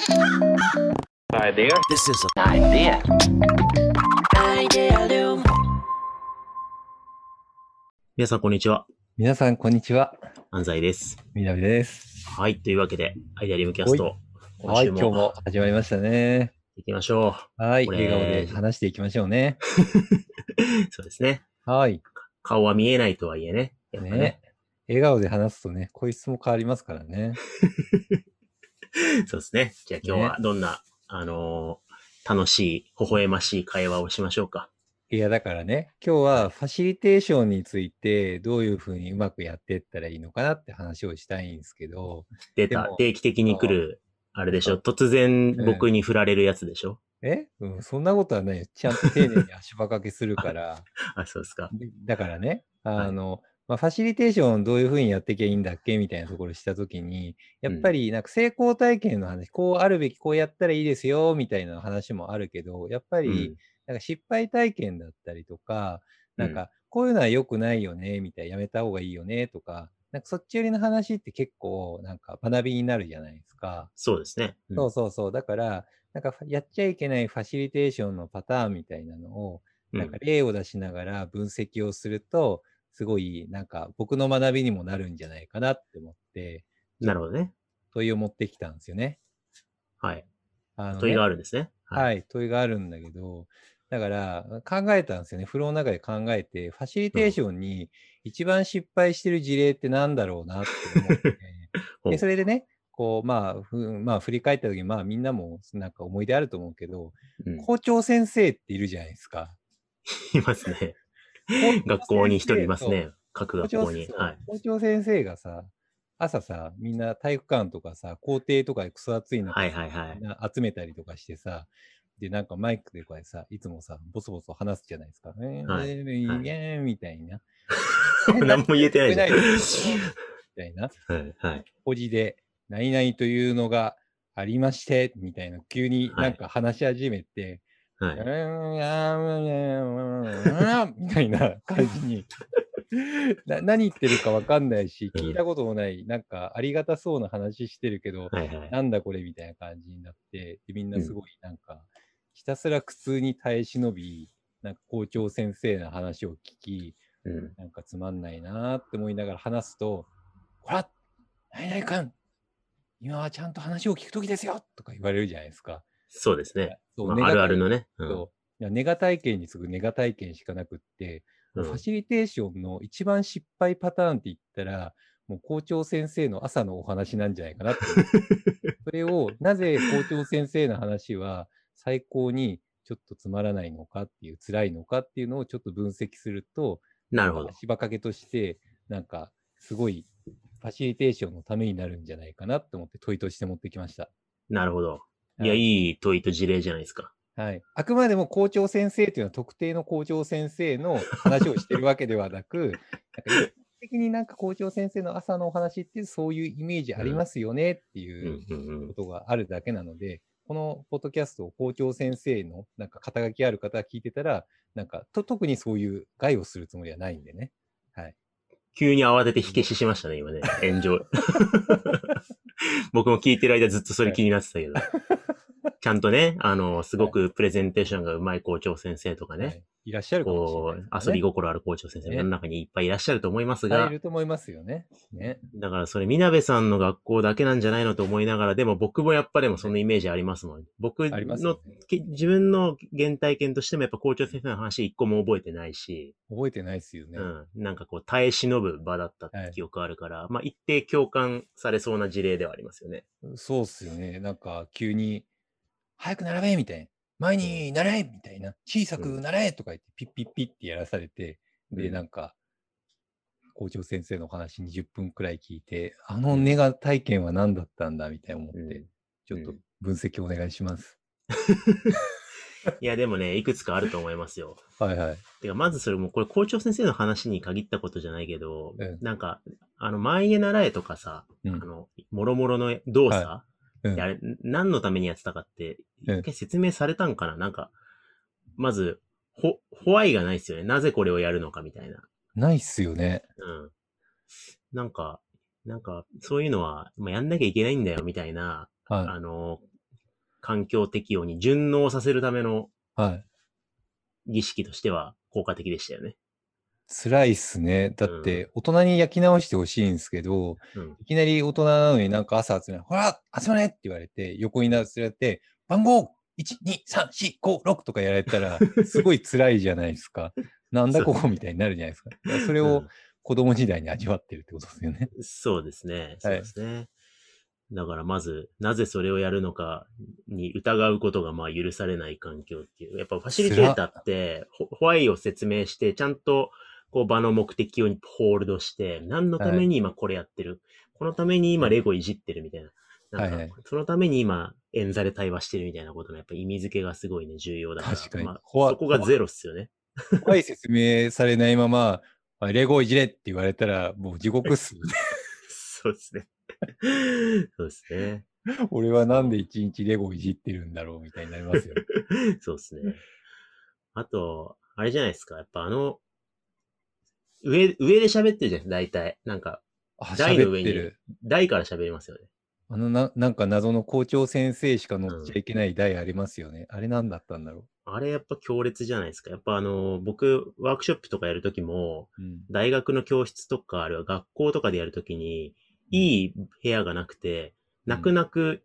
Idea. This is an idea. Idealum. 皆さん、こんにちは。皆さん、こんにちは。安西です。みなみです。はい。というわけで、アイデアリムキャスト、今はい、今日も始まりましたね。行きましょはい、これ笑顔で話していきましょうね。う。そうですね。はい。顔は見えないとはいえね。やっぱね。ね。笑顔で話すとね、声質も変わりますからね。そうですね。じゃあ今日はどんな、あのー楽しい、微笑ましい会話をしましょうか。いや、だからね、今日はファシリテーションについてどういうふうにうまくやっていったらいいのかなって話をしたいんですけど、出た。定期的に来る、あれでしょ？突然僕に振られるやつでしょ？え？うん、そんなことはないよ。ちゃんと丁寧に足場掛けするから。あ、そうですか。でだからね、あの、まあ、ファシリテーションどういうふうにやっていけばいいんだっけみたいなところをしたときに、やっぱりなんか成功体験の話、こうあるべき、こうやったらいいですよ、みたいな話もあるけど、やっぱうりん。なんか失敗体験だったりとか、うんなんかこういうのは良くないよね、みたいな、やめた方がいいよね、とか、なんかそっち寄りの話って結構なんか学びになるじゃないですか。そうですね。うんそうそうそう。だから、なんかやっちゃいけないファシリテーションのパターンみたいなのを、なんか例を出しながら分析をすると、すごいなんか僕の学びにもなるんじゃないかなって思って、うんなるほどね。問いを持ってきたんですよね。はい。あのね問いがあるんですね。はい、問いがあるんだけど、だから考えたんですよね。フローの中で考えて、ファシリテーションに一番失敗してる事例ってなんだろうなって思って、でそれでね、こう、まあ、ふまあ、振り返った時に、まあ、みんなもなんか思い出あると思うけど、うん校長先生っているじゃないですか。いますね。学校に一人いますね。各学校に。はい。校長先生がさ、朝さ、みんな体育館とかさ、校庭とかでクソ暑い中、はいはいはい集めたりとかしてさ、で、なんかマイクでこうやってさ、いつもさ、ボソボソ話すじゃないですか。えー、はいえーいいねーみたいな。何も言えてないじゃ ん。みたいな。はいはい。ポジで、何々というのがありまして、みたいな、急になんか話し始めて、はい。みたいな感じにな。何言ってるかわかんないし、聞いたこともない、なんかありがたそうな話してるけど、はいはい。なんだこれみたいな感じになって、でみんなすごいなんか、ひたすら苦痛に耐え忍び、なんか校長先生の話を聞き、うん。なんかつまんないなって思いながら話すと、ほら何々くん今はちゃんと話を聞くときですよとか言われるじゃないですか。そうですね。そうまあ、あるあるのね。ね。うんネガ体験に次ぐネガ体験しかなくって、うんファシリテーションの一番失敗パターンって言ったら、もう校長先生の朝のお話なんじゃないかなって。それを、なぜ校長先生の話は最高にちょっとつまらないのかっていう、辛いのかっていうのをちょっと分析すると、なるほど。芝掛けとして、なんか、すごい、ファシリテーションのためになるんじゃないかなと思って問いとして持ってきました。なるほど。いや、はいいい問いと事例じゃないですか。はい。あくまでも校長先生というのは特定の校長先生の話をしてるわけではなく、なんか一般的になんか校長先生の朝のお話ってそういうイメージありますよねってういう。ことがあるだけなので、このポッドキャストを校長先生のなんか肩書きある方が聞いてたら、なんかと特にそういう害をするつもりはないんでね。はい。急に慌てて火消ししましたね、今ね。炎上。僕も聞いてる間ずっとそれ気になってたけど。ちゃんとね、あの、すごくプレゼンテーションがうまい校長先生とかね、はい、いらっしゃるかもしれこう、ないですね、遊び心ある校長先生、の中にいっぱいいらっしゃると思いますがい、ると思いますよね。ね。だからそれ、みなべさんの学校だけなんじゃないのと思いながら、でも僕もやっぱでもそのイメージありますもん。僕のよ、ね。け自分の原体験としてもやっぱ校長先生の話一個も覚えてないし、覚えてないですよね。うん。なんかこう耐え忍ぶ場だったって記憶あるから、まあ一定共感されそうな事例ではありますよね。そうっすよね。なんか急に、早く並べみたいな。前に習えみたいな。小さく習えとか言って、ピッピッピッってやらされて、で、うんなんか、校長先生のお話20分くらい聞いて、あのネガ体験は何だったんだみたいな思って、うんちょっとうん分析お願いします。いやでもね、いくつかあると思いますよ。はいはい。てか、まずそれもうこれ校長先生の話に限ったことじゃないけど、うんなんか、あの、前へ習えとかさ、うんあの、もろもろの動作、うんであれ、何のためにやってたかって、うん一回説明されたんかな？なんか、まず、ほ、ホワイがないですよね。なぜこれをやるのかみたいな。ないっすよね。うん。なんか、なんか、そういうのは、まあ、やんなきゃいけないんだよ、みたいな、はあの、環境適応に順応させるためのはい。儀式としては効果的でしたよね。辛いっすね。だって、大人に焼き直してほしいんですけど、うん。いきなり大人なのになんか朝集め、ほら集まれって言われて、横になられて、番号 !1、2、3、4、5、6とかやられたら、すごい辛いじゃないですか。なんだここみたいになるじゃないですか。それをうん子供時代に味わってるってことですよね。そうですね。そうですね。だからまず、なぜそれをやるのかに疑うことがまあ許されない環境っていう。やっぱファシリテーターって、ホホワイを説明して、ちゃんとこう場の目的をホールドして、何のために今これやってる？このために今レゴいじってるみたいな。なんか、はいはいそのために今演座で対話してるみたいなことのやっぱ意味付けがすごいね、重要だから。確かにまあ、そこがゼロっすよね。怖い説明されないまま、あレゴいじれって言われたら、もう地獄っすよね。そうですね。そうですね。俺はなんで一日レゴいじってるんだろうみたいになりますよ。そうですね。あと、あれじゃないですか。やっぱあの、上、上で喋ってるじゃない大体。なんか、あ、台の上に喋ってる。台から喋りますよね。あのな、なんか謎の校長先生しか乗っちゃいけない台ありますよね。あれ何だったんだろあれやっぱ強烈じゃないですか。やっぱあの、僕、ワークショップとかやるときも、う。うん。大学の教室とか、あるいは学校とかでやるときに、いい部屋がなくて、泣く泣く、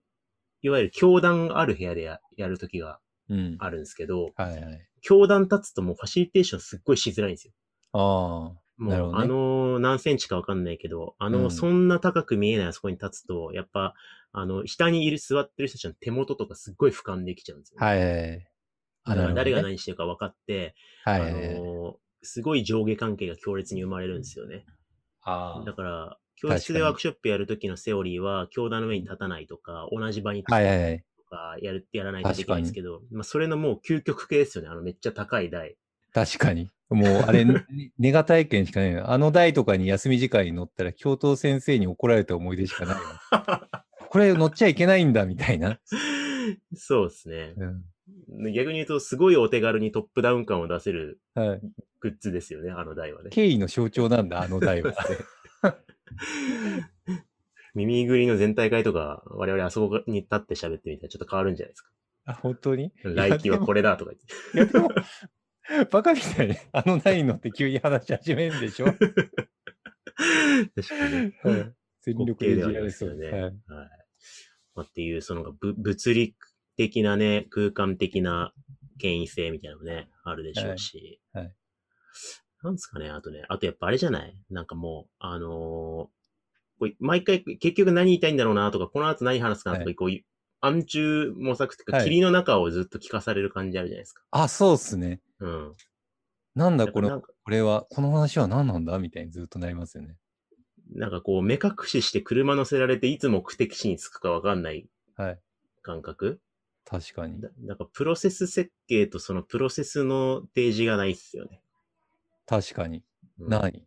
いわゆる教団ある部屋でややるときがうん。あるんですけど、はいはい。教団立つともうファシリテーションすっごいしづらいんですよ。あもう、なるほどねあの、何センチかわかんないけど、あの、うんそんな高く見えないあそこに立つと、やっぱ、あの、下にいる、座ってる人たちの手元とかすっごい俯瞰できちゃうんですよ、あ。はいはいはい。あだから誰が何してるか分かって、はいはいはい。の、すごい上下関係が強烈に生まれるんですよね。あだから、教確かに室でワークショップやるときのセオリーは、教団の上に立たないとか、同じ場にはいはいはい。とか、やるってやらないといけないんですけど、まあ、それのもう究極系ですよね。あの、めっちゃ高い台。確かに。もう、あれ、ね ネガ体験しかないの。あの台とかに休み時間に乗ったら、教頭先生に怒られた思い出しかないわ。これ乗っちゃいけないんだ、みたいな。そうですね。うん。逆に言うと、すごいお手軽にトップダウン感を出せるはい。グッズですよね、あの台はね。敬意の象徴なんだ、あの台は。耳ぐりの全体会とか、我々あそこに立って喋ってみたらちょっと変わるんじゃないですか。あ、本当に？来期はこれだとか言って。バカみたいに、あの台に乗って急に話し始めるんでしょ？確かに。はい全力でいじられすよねはいはい。まあ、っていう、そのぶ物理的なね、空間的な権威性みたいなのもね、あるでしょうし。はいはいなんですかね、あとね、あとやっぱあれじゃない？なんかもう、あのーこれ毎回結局何言いたいんだろうなとか、この後何話すかなとか、はいこういう、暗中模索っていうか、はい霧の中をずっと聞かされる感じあるじゃないですか。あ、そうっすね。うん。なんだこれこれは、この話は何なんだみたいにずっとなりますよね。なんかこう、目隠しして車乗せられていつ目的地に着くかわかんないはい。感覚？確かに。だなんかプロセス設計とそのプロセスの提示がないっすよね。確かに。うんない。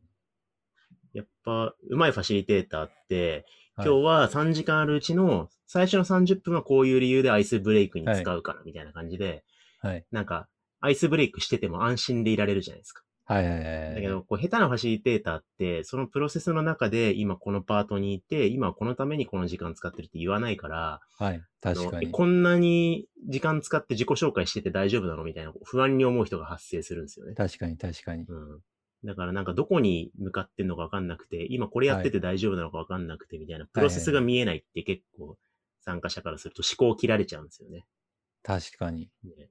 やっぱ、うまいファシリテーターって、はい今日は3時間あるうちの最初の30分はこういう理由でアイスブレイクに使うからみたいな感じで、はい。なんか、アイスブレイクしてても安心でいられるじゃないですか。はいはいはいはい。だけど、こう、下手なファシリテーターって、そのプロセスの中で今このパートにいて、今はこのためにこの時間使ってるって言わないから、はい。確かに。こんなに時間使って自己紹介してて大丈夫なのみたいな不安に思う人が発生するんですよね。確かに確かに。うん。だからなんかどこに向かってんのかわかんなくて、今これやってて大丈夫なのかわかんなくてみたいな、プロセスが見えないって結構参加者からすると思考を切られちゃうんですよね。確かに。ね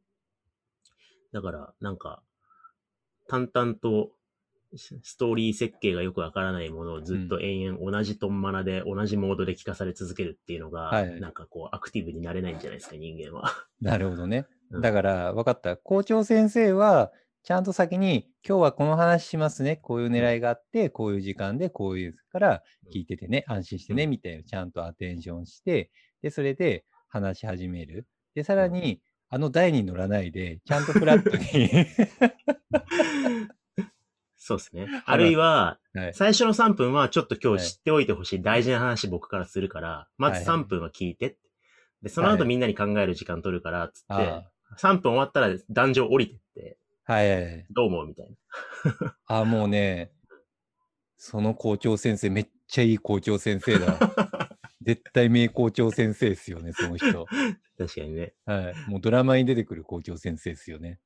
だからなんか、淡々とスストーリー設計がよくわからないものをずっと延々同じトンマナで同じモードで聞かされ続けるっていうのが、なんかこうアクティブになれないんじゃないですか、人間は。なるほどね。うんだから、分かった。校長先生は、ちゃんと先に、今日はこの話しますね。こういう狙いがあって、こういう時間で、こういうから聞いててね、安心してね、うんみたいな、ちゃんとアテンションして、で、それで話し始める。で、さらに、あの台に乗らないで、ちゃんとフラットに。そうですね。あるいは、はい。最初の3分はちょっと今はい日知っておいてほしい大事な話僕からするから、まずはいはい3分は聞いてって。で、その後はいみんなに考える時間取るから、つって、あ3分終わったら壇上降りてって、あはいはいはい。どう思うみたいな。あ、もうね、その校長先生、めっちゃいい校長先生だ。絶対名校長先生ですよね、その人。確かにね。はい。もうドラマに出てくる校長先生ですよね。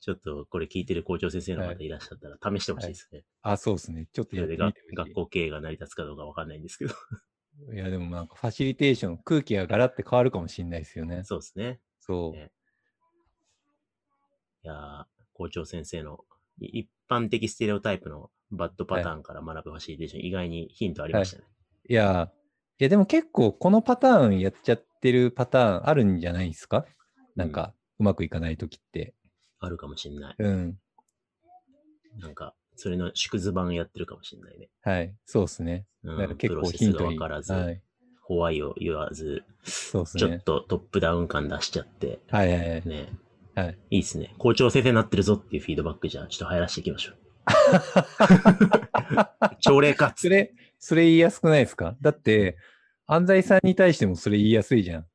ちょっとこれ聞いてる校長先生の方いらっしゃったら試してほしいですね。あ、そうですね。ちょっとやってみて学校経営が成り立つかどうかわかんないんですけど。いや、でもなんかファシリテーション、空気がガラッて変わるかもしれないですよね。そうですね。そう。ねいやー校長先生のい一般的ステレオタイプのバッドパターンから学ぶファシリテーション、意外にヒントありましたね。いや、いやでも結構このパターンやっちゃってるパターンあるんじゃないですか？なんか、うまくいかないときって。あるかもしんない。うん。なんか、それの縮図版やってるかもしんないね。はい。そうですね。うんだから結構ヒントに。がわからず、はい。ホワイを言わず、ちょっそうですね。とトップダウン感出しちゃって、はいはいはい。ね。はい。いいっすね。校長先生になってるぞっていうフィードバックじゃあ、ちょっと入らせていきましょう。朝礼か。それ、それ言いやすくないですか？だって、安西さんに対してもそれ言いやすいじゃん。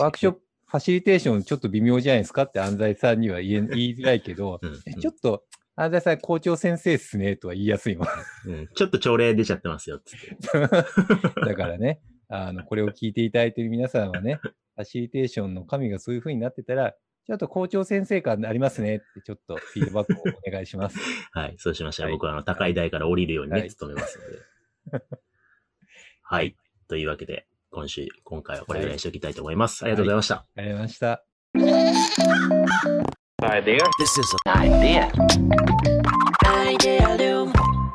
ワークショップ、ファシリテーションちょっと微妙じゃないですかって安西さんには言え言いづらいけど、うんえちょっと、安西さん校長先生っすねとは言いやすいもん。うんちょっと朝礼出ちゃってますよ、つって。だからね、あの、これを聞いていただいている皆さんはね、ファシリテーションの神がそういう風になってたら、ちょっと校長先生感ありますねって、ちょっとフィードバックをお願いします。はい。そうしましたら、はい僕はあの高い台から降りるようにね、はい努めますので。はい。というわけで、今週、今回はこれぐらいにしておきたいと思います。ありがとうございました。ありがとうございました。This is an idea. Idea.